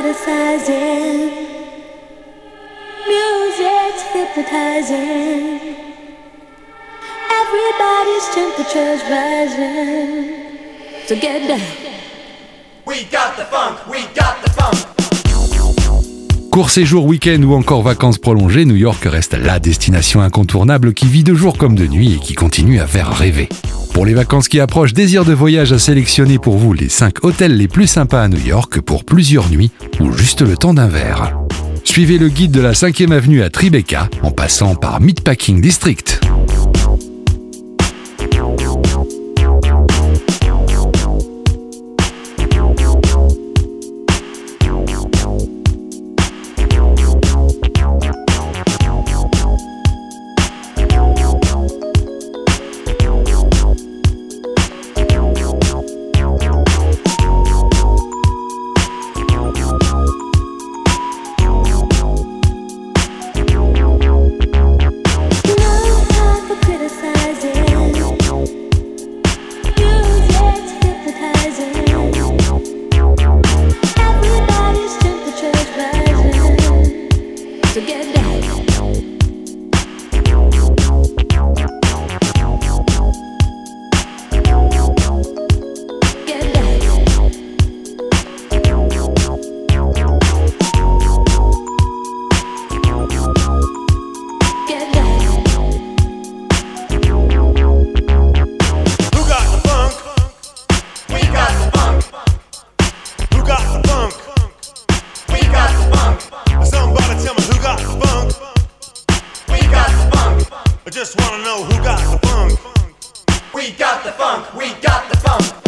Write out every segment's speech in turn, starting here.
criticizing. Music's hypnotizing. Everybody's temperature's rising. So get down. We got the funk, we got the funk. Court séjour, week-end ou encore vacances prolongées, New York reste la destination incontournable qui vit de jour comme de nuit et qui continue à faire rêver. Pour les vacances qui approchent, désir de voyage à sélectionner pour vous les 5 hôtels les plus sympas à New York pour plusieurs nuits ou juste le temps d'un verre. Suivez le guide de la 5e avenue à Tribeca en passant par Meatpacking District. I just wanna know who got the funk. We got the funk, we got the funk.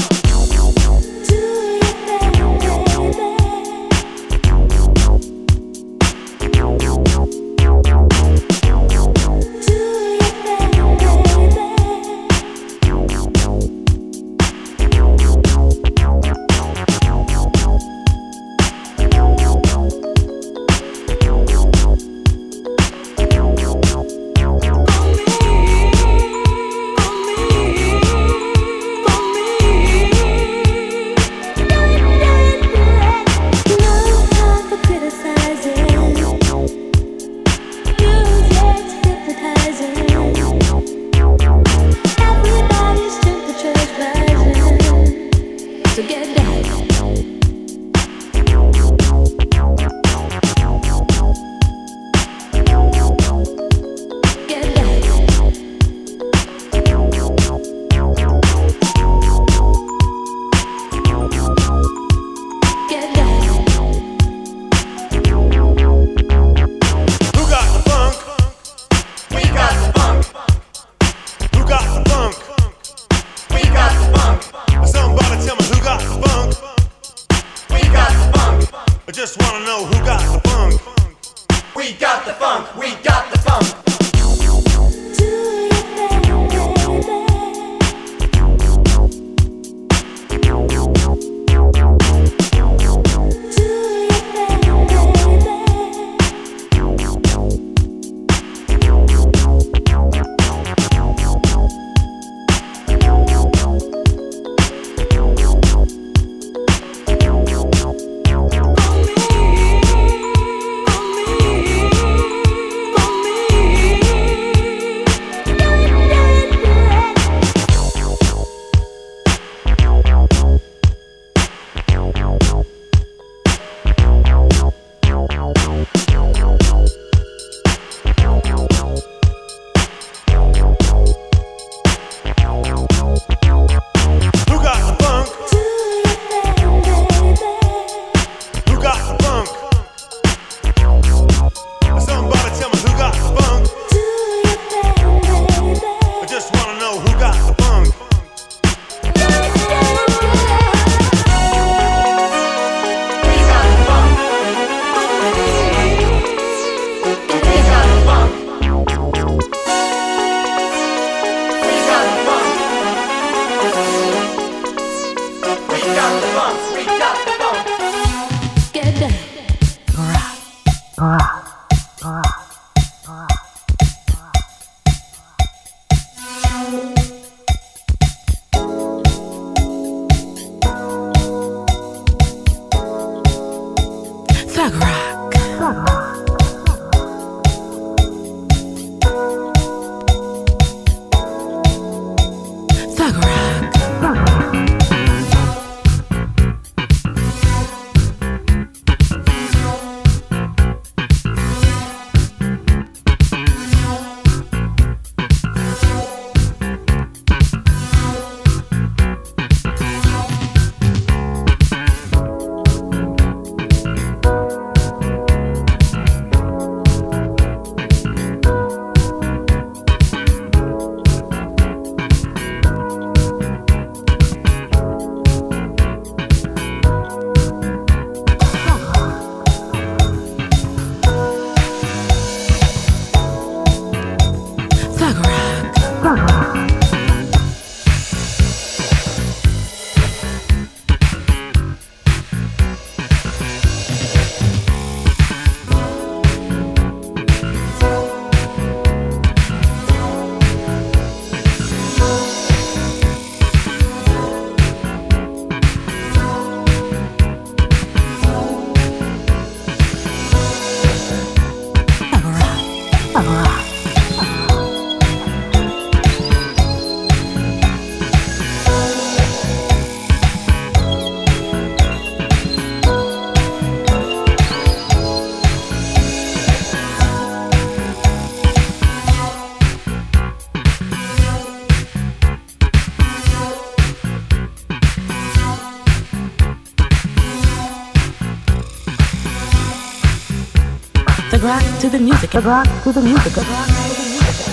rock to the music. Rock to the music. Rock to the music.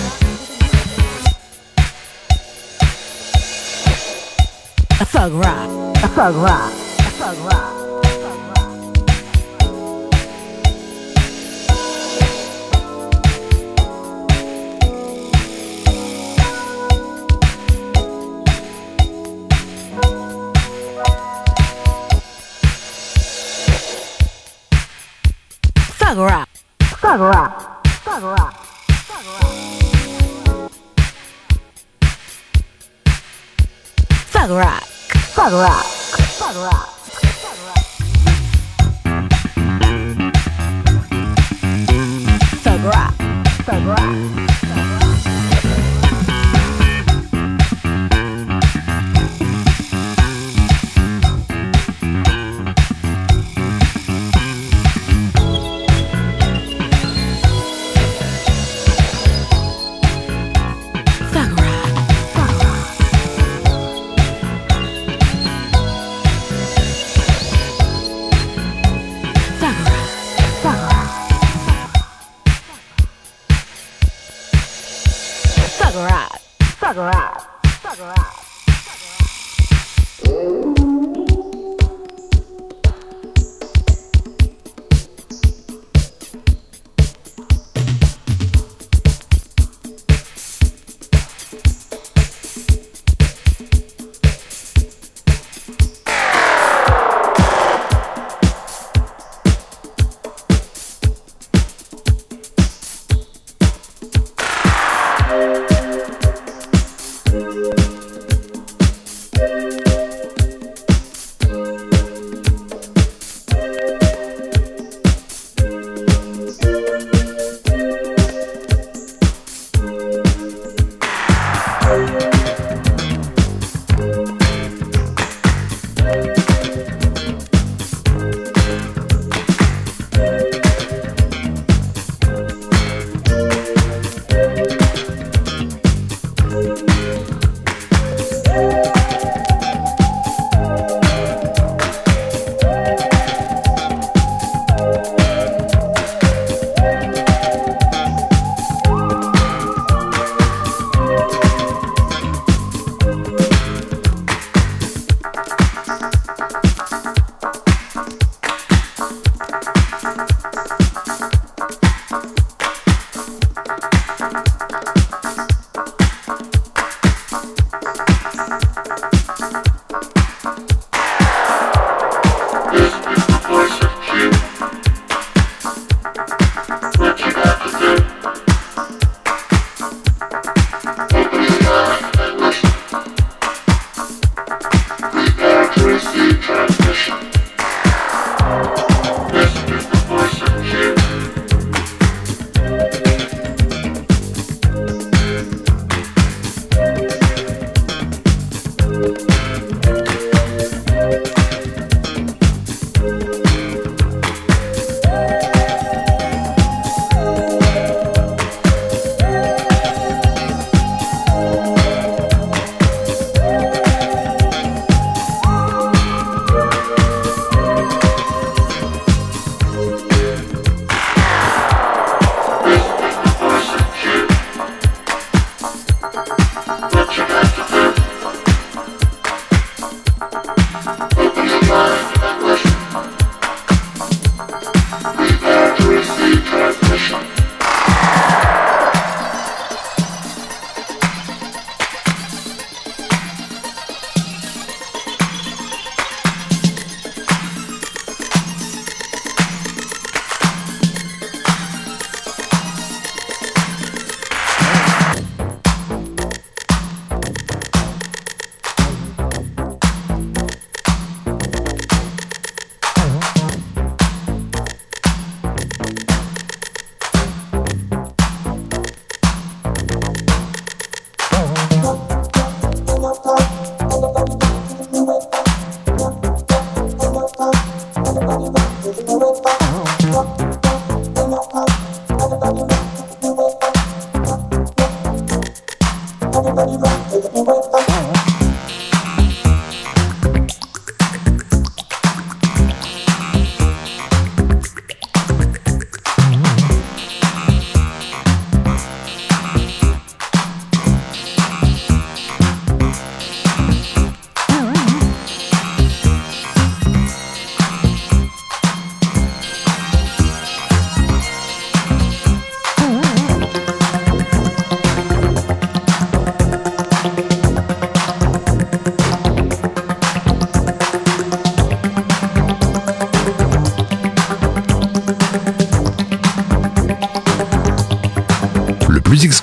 A thug rock. A thug rock.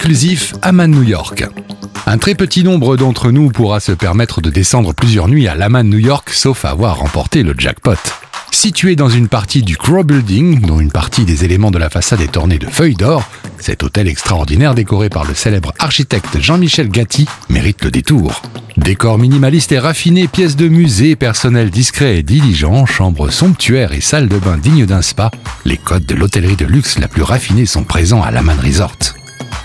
Exclusif, Amman New York. Un très petit nombre d'entre nous pourra se permettre de descendre plusieurs nuits à l'Aman New York, sauf avoir remporté le jackpot. Situé dans une partie du Crow Building, dont une partie des éléments de la façade est ornée de feuilles d'or, cet hôtel extraordinaire décoré par le célèbre architecte Jean-Michel Gatti mérite le détour. Décor minimaliste et raffiné, pièces de musée, personnel discret et diligent, chambre somptuaire et salle de bain digne d'un spa, les codes de l'hôtellerie de luxe la plus raffinée sont présents à l'Aman Resort.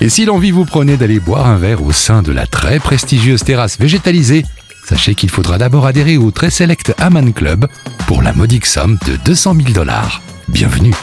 Et si l'envie vous prenait d'aller boire un verre au sein de la très prestigieuse terrasse végétalisée, sachez qu'il faudra d'abord adhérer au très select Aman Club pour la modique somme de 200 000 dollars. Bienvenue.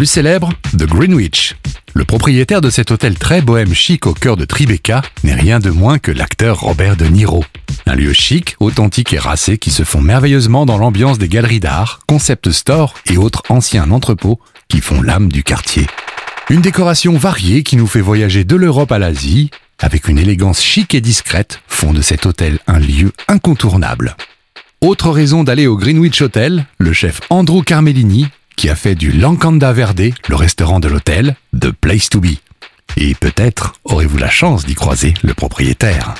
Plus célèbre, The Greenwich. Le propriétaire de cet hôtel très bohème chic au cœur de Tribeca n'est rien de moins que l'acteur Robert De Niro. Un lieu chic, authentique et racé qui se fond merveilleusement dans l'ambiance des galeries d'art, concept stores et autres anciens entrepôts qui font l'âme du quartier. Une décoration variée qui nous fait voyager de l'Europe à l'Asie, avec une élégance chic et discrète, font de cet hôtel un lieu incontournable. Autre raison d'aller au Greenwich Hotel, le chef Andrew Carmellini, qui a fait du Lancanda Verde, le restaurant de l'hôtel, The Place to Be. Et peut-être aurez-vous la chance d'y croiser le propriétaire.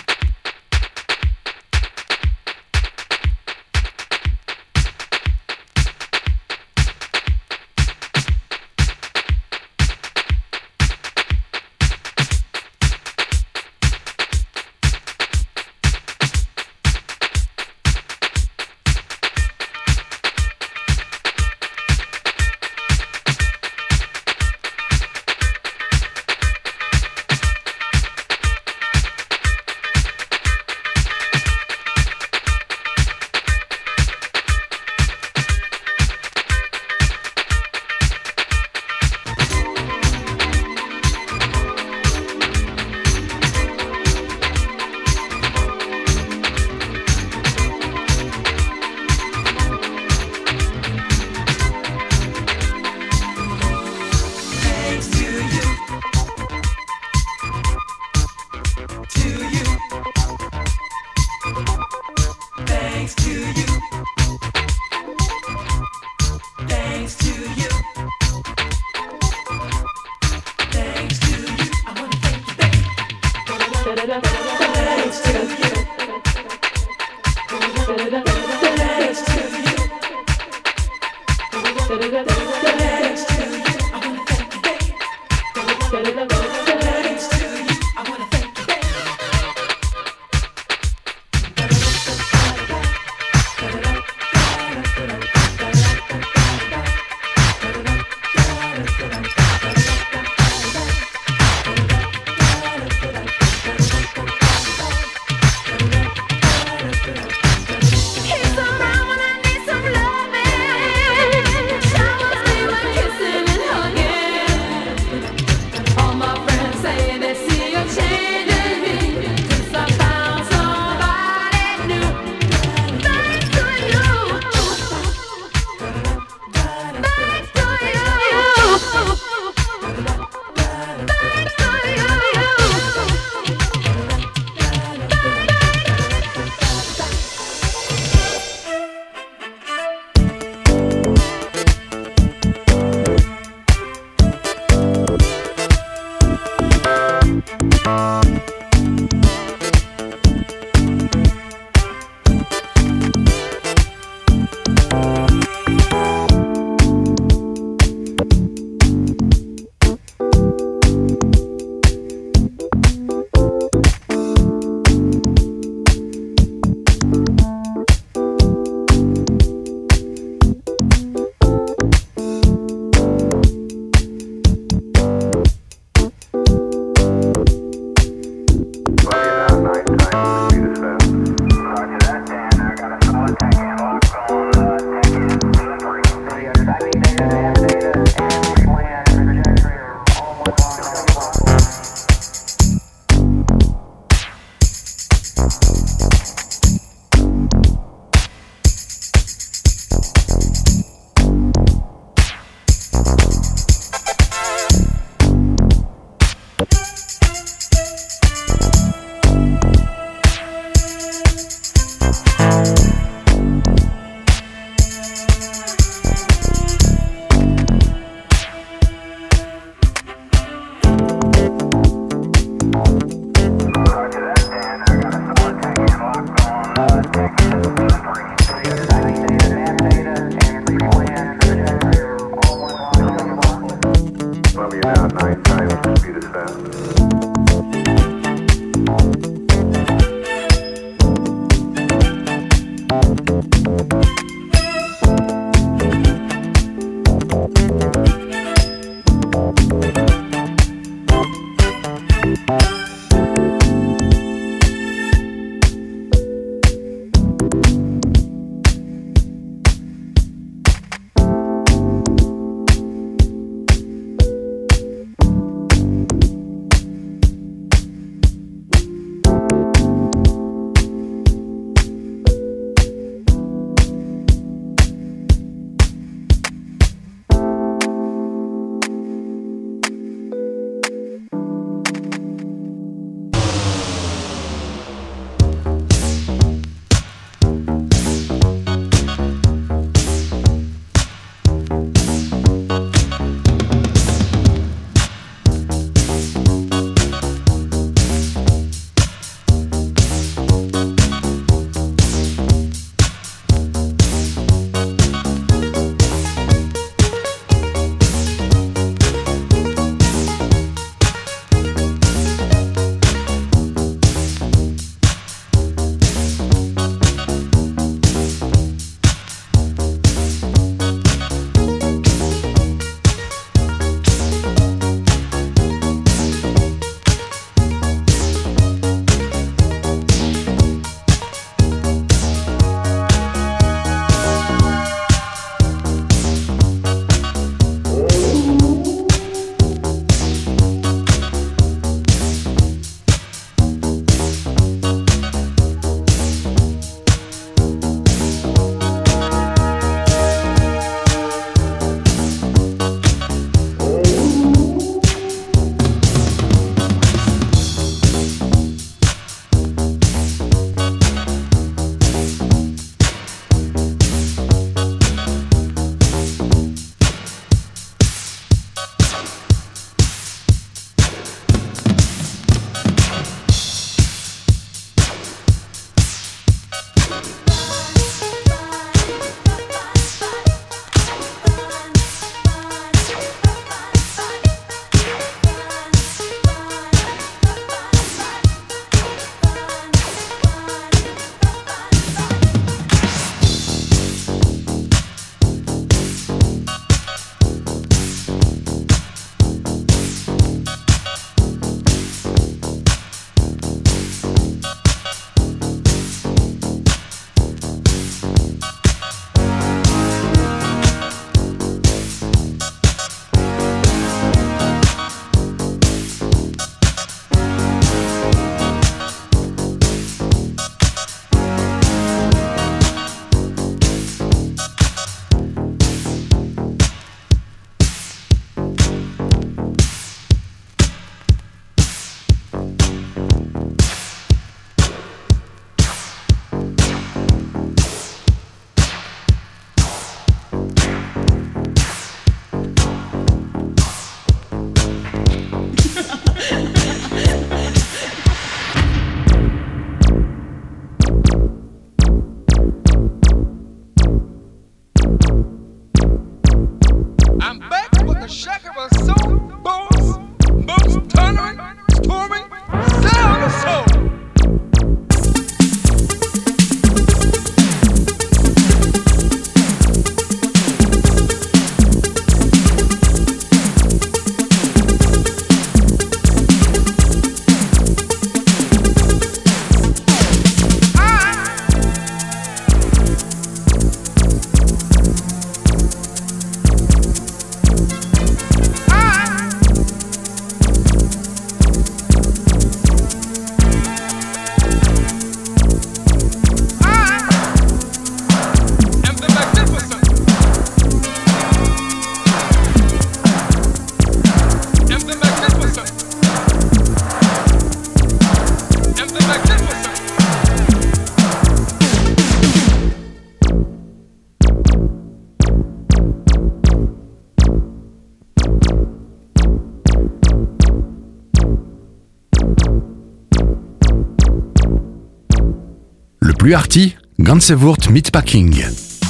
Plus arty, Gansevoort Meatpacking.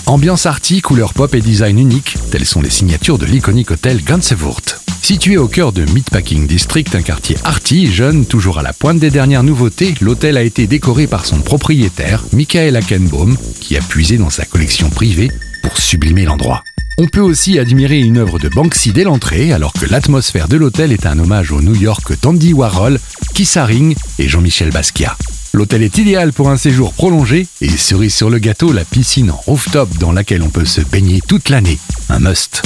Ambiance arty, couleur pop et design unique, telles sont les signatures de l'iconique hôtel Gansevoort. Situé au cœur de Meatpacking District, un quartier arty, jeune, toujours à la pointe des dernières nouveautés, l'hôtel a été décoré par son propriétaire, Michael Akenbaum, qui a puisé dans sa collection privée pour sublimer l'endroit. On peut aussi admirer une œuvre de Banksy dès l'entrée, alors que l'atmosphère de l'hôtel est un hommage au New York Dandy Warhol, Keith Haring et Jean-Michel Basquiat. L'hôtel est idéal pour un séjour prolongé et cerise sur le gâteau, la piscine en rooftop dans laquelle on peut se baigner toute l'année. Un must.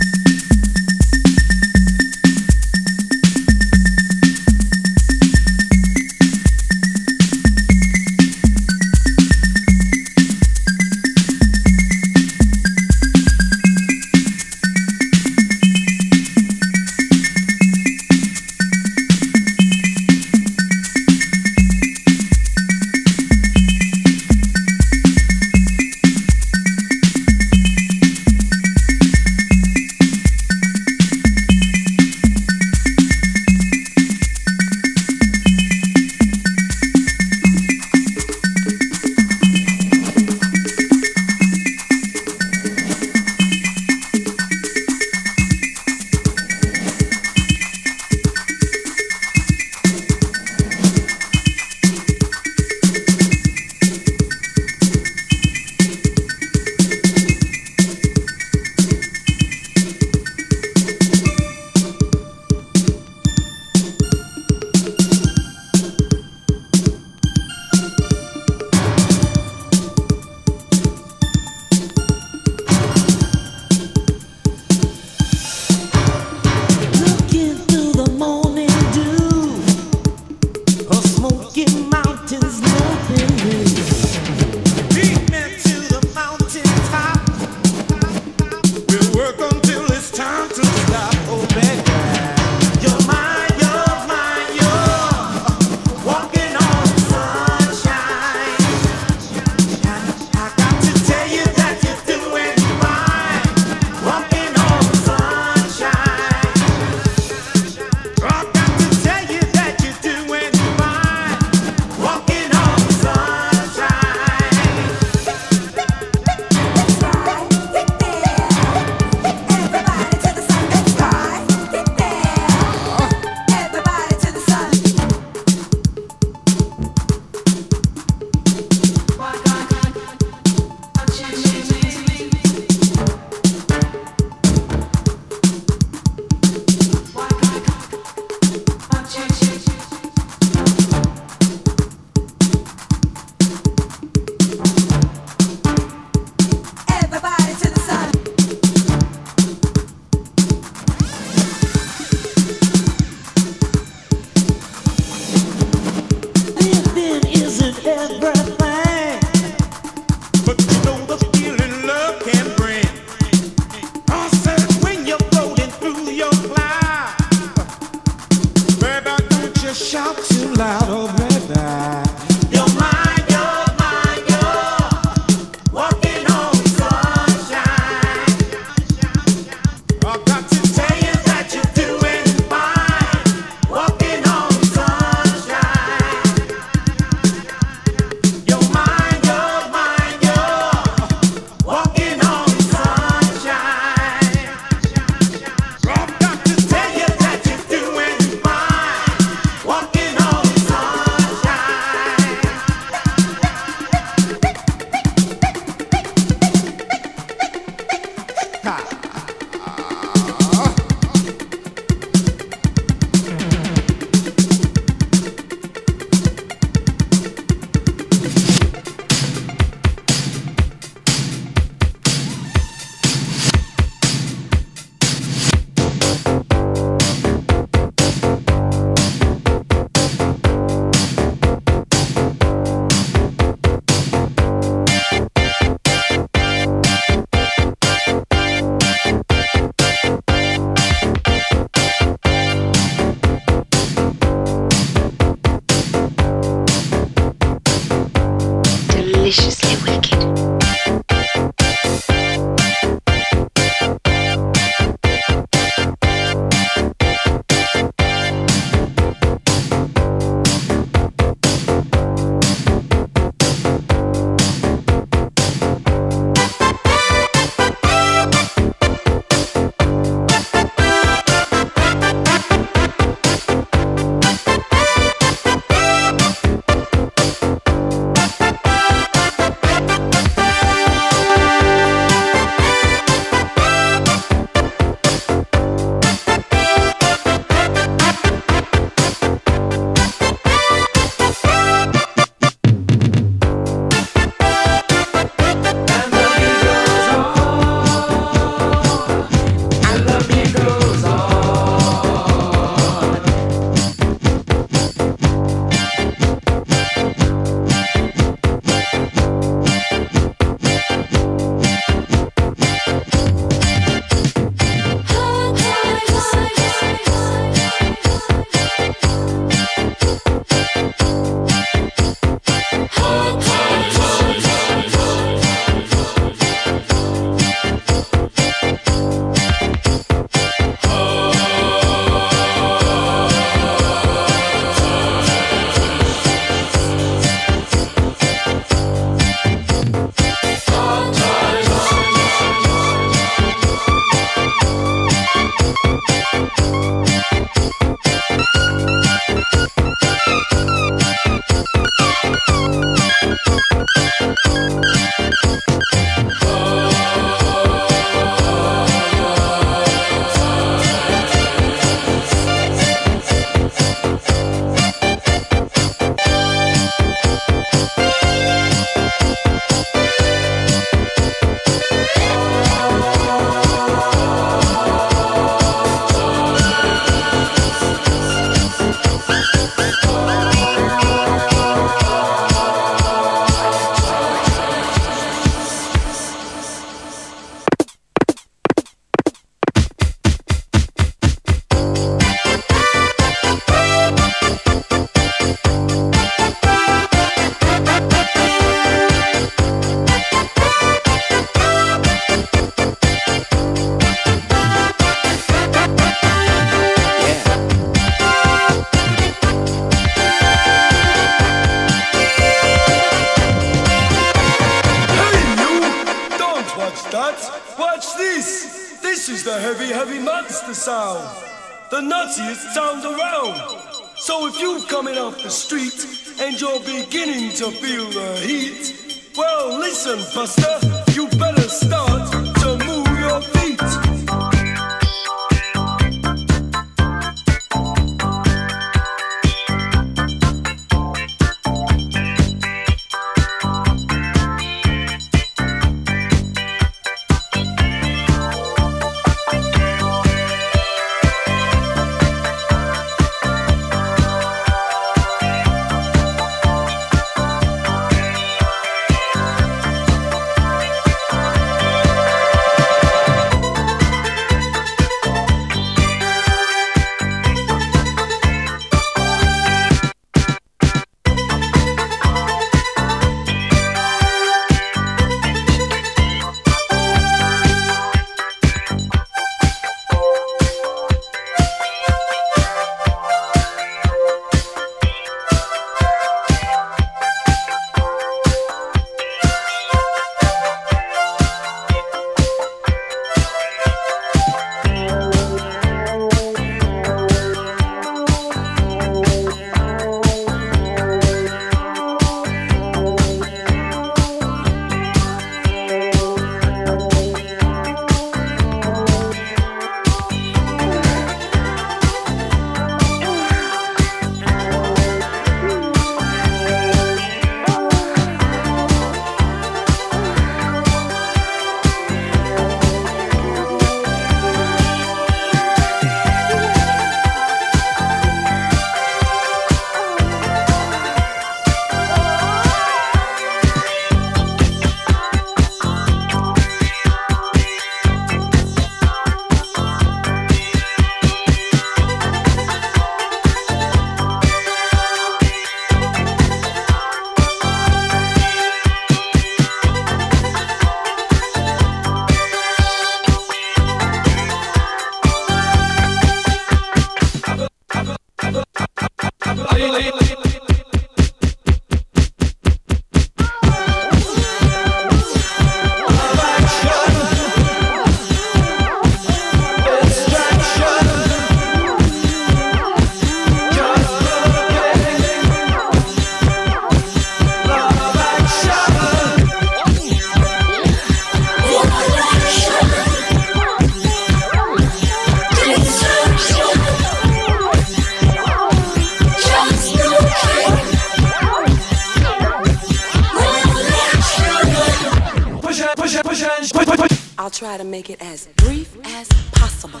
I'll try to make it as brief as possible.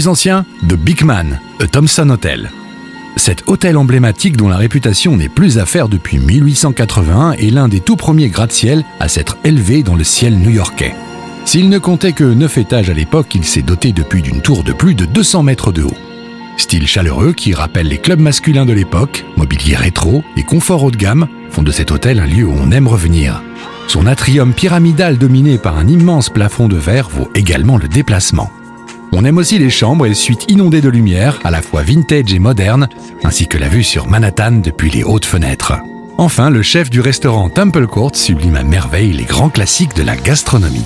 Plus ancien, The Big Man, A Thompson Hotel. Cet hôtel emblématique dont la réputation n'est plus à faire depuis 1881 est l'un des tout premiers gratte-ciel à s'être élevé dans le ciel new-yorkais. S'il ne comptait que 9 étages à l'époque, il s'est doté depuis d'une tour de plus de 200 mètres de haut. Style chaleureux qui rappelle les clubs masculins de l'époque, mobilier rétro et confort haut de gamme font de cet hôtel un lieu où on aime revenir. Son atrium pyramidal dominé par un immense plafond de verre vaut également le déplacement. On aime aussi les chambres et les suites inondées de lumière, à la fois vintage et moderne, ainsi que la vue sur Manhattan depuis les hautes fenêtres. Enfin, le chef du restaurant Temple Court sublime à merveille les grands classiques de la gastronomie.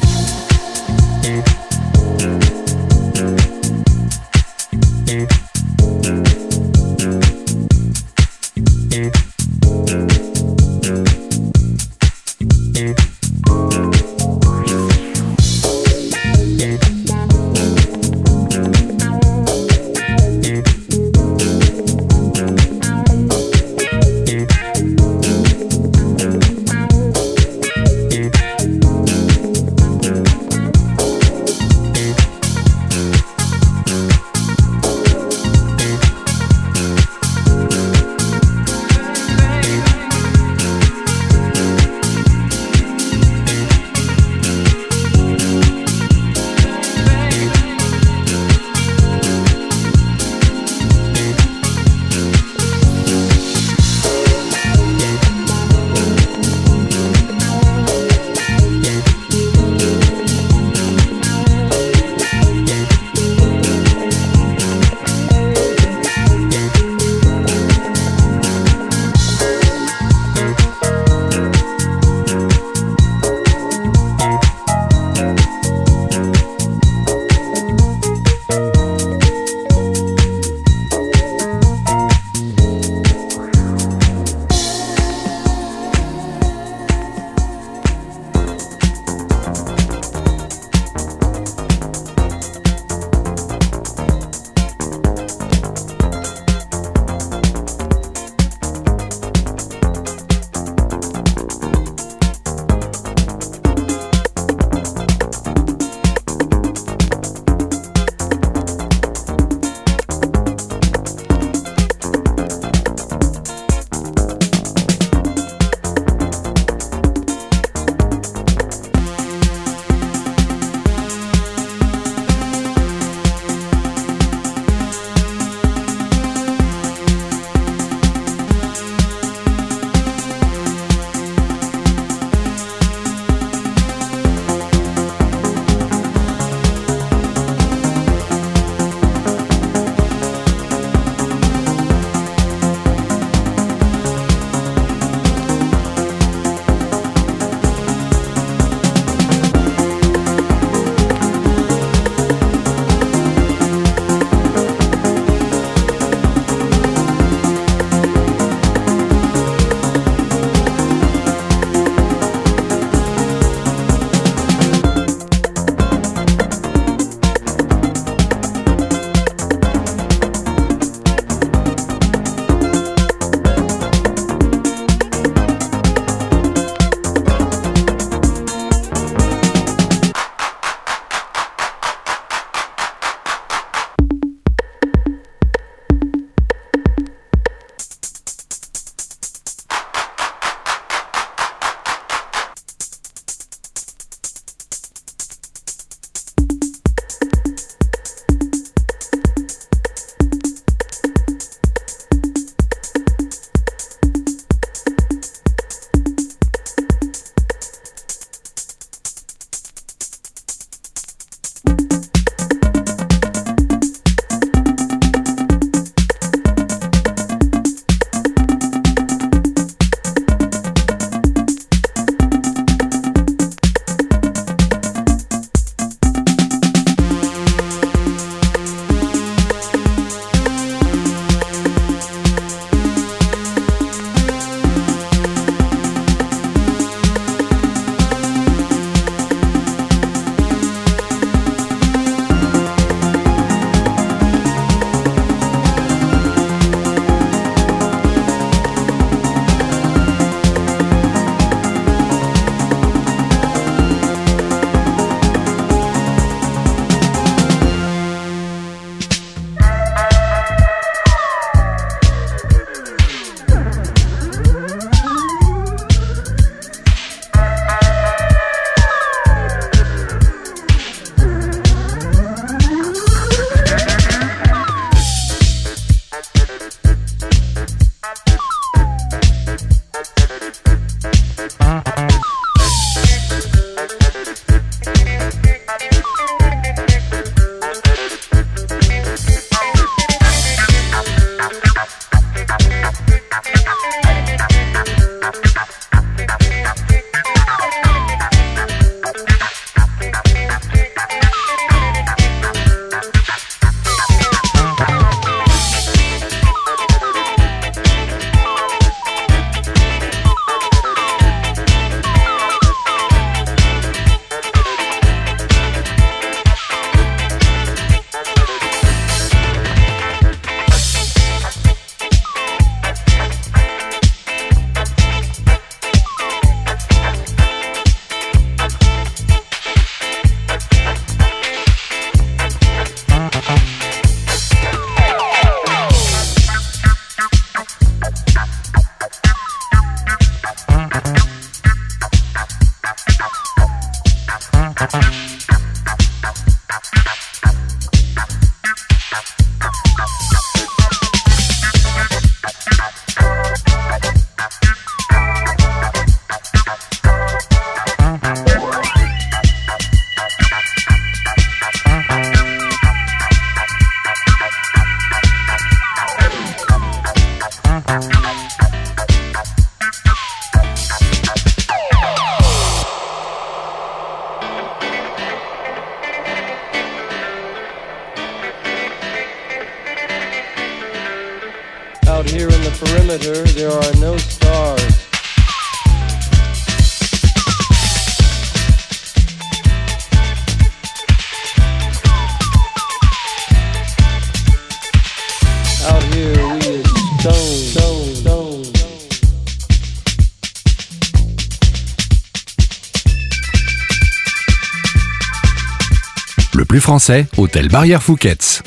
Français, Hôtel Barrière Fouquet's.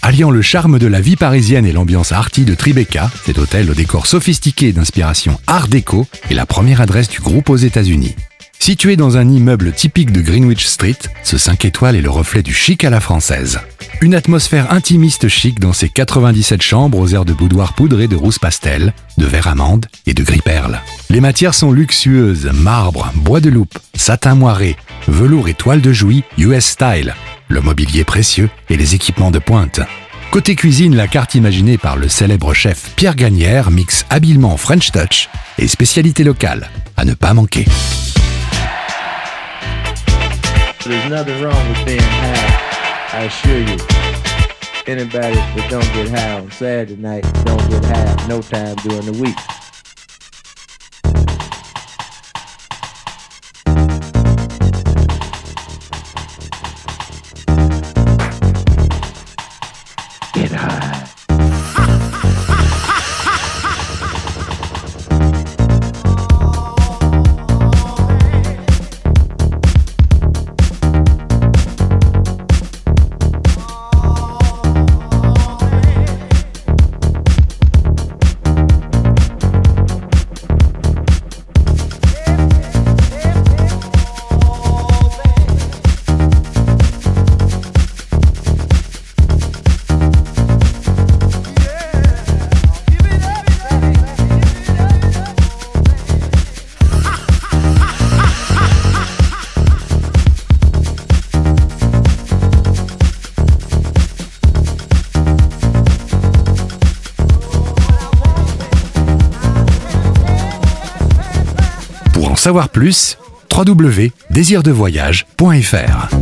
Alliant le charme de la vie parisienne et l'ambiance arty de Tribeca, cet hôtel au décor sophistiqué d'inspiration art déco est la première adresse du groupe aux États-Unis. Situé dans un immeuble typique de Greenwich Street, ce 5 étoiles est le reflet du chic à la française. Une atmosphère intimiste chic dans ses 97 chambres aux airs de boudoir poudré de rousse pastel, de vert amande et de gris perle. Les matières sont luxueuses, marbre, bois de loupe, satin moiré, velours et toile de jouy US style, le mobilier précieux et les équipements de pointe. Côté cuisine, la carte imaginée par le célèbre chef Pierre Gagnère mixe habilement French touch et spécialité locale, à ne pas manquer. Savoir plus, www.désirdevoyage.fr.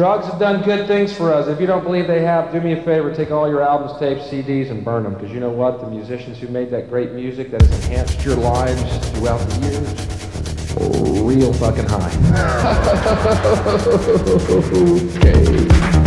Drugs have done good things for us. If you don't believe they have, do me a favor, take all your albums, tapes, CDs, and burn them. Because you know what? The musicians who made that great music that has enhanced your lives throughout the years, real fucking high. okay.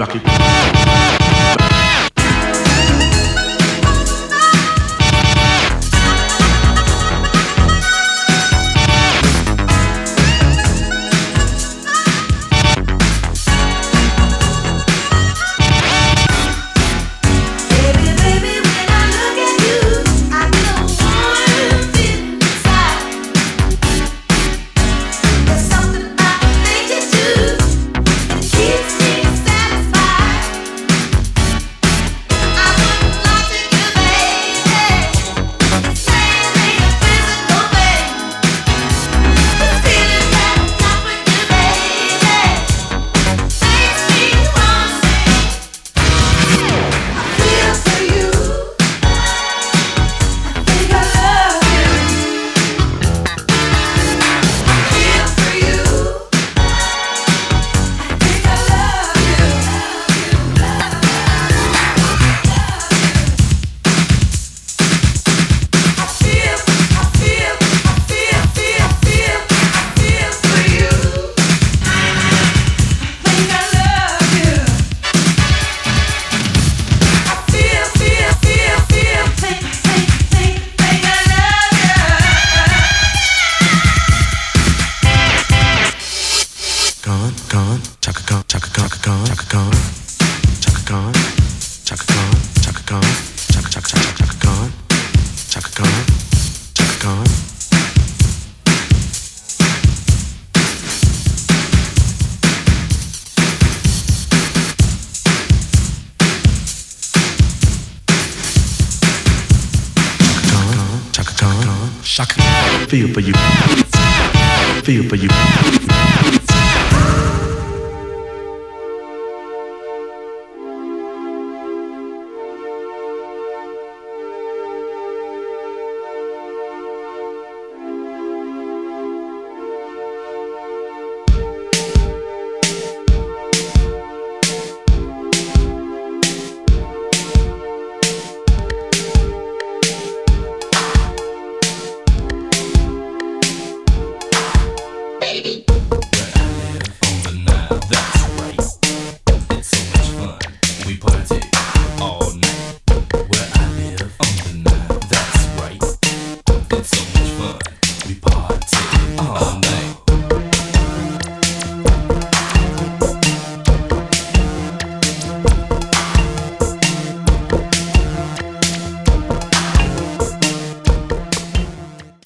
lucky.